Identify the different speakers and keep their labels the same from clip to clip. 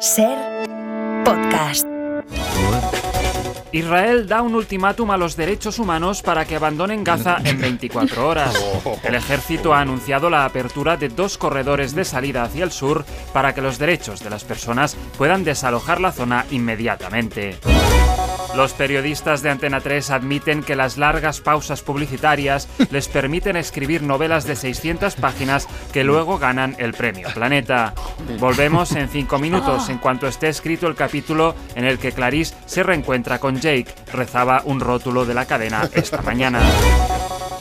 Speaker 1: Ser podcast.
Speaker 2: Israel da un ultimátum a los derechos humanos para que abandonen Gaza en 24 horas. El ejército ha anunciado la apertura de dos corredores de salida hacia el sur para que los derechos de las personas puedan desalojar la zona inmediatamente. Los periodistas de Antena 3 admiten que las largas pausas publicitarias les permiten escribir novelas de 600 páginas que luego ganan el premio Planeta. Volvemos en 5 minutos en cuanto esté escrito el capítulo en el que Clarice se reencuentra con Jake, rezaba un rótulo de la cadena esta mañana.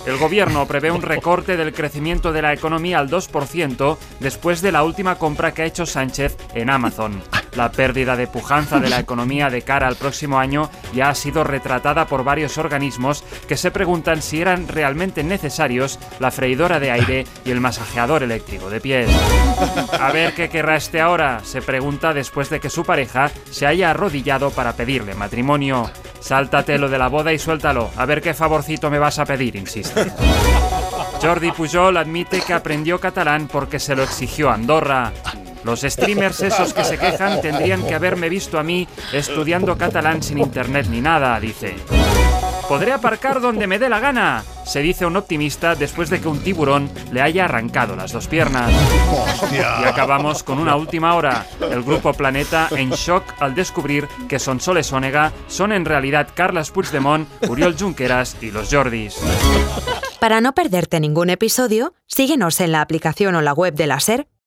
Speaker 2: El gobierno prevé un recorte del crecimiento de la economía al 2% después de la última compra que ha hecho Sánchez en Amazon. La pérdida de pujanza de la economía de cara al próximo año ya ha sido retratada por varios organismos que se preguntan si eran realmente necesarios la freidora de aire y el masajeador eléctrico de pies. A ver qué querrá este ahora, se pregunta después de que su pareja se haya arrodillado para pedirle matrimonio. Sáltate lo de la boda y suéltalo, a ver qué favorcito me vas a pedir, insiste. Jordi Pujol admite que aprendió catalán porque se lo exigió Andorra. Los streamers esos que se quejan tendrían que haberme visto a mí estudiando catalán sin internet ni nada, dice. Podré aparcar donde me dé la gana, se dice un optimista después de que un tiburón le haya arrancado las dos piernas. Y acabamos con una última hora. El grupo Planeta en shock al descubrir que Sonsoles Onega son en realidad Carlas Puigdemont, Uriol Junqueras y los Jordis.
Speaker 1: Para no perderte ningún episodio, síguenos en la aplicación o la web de la SER,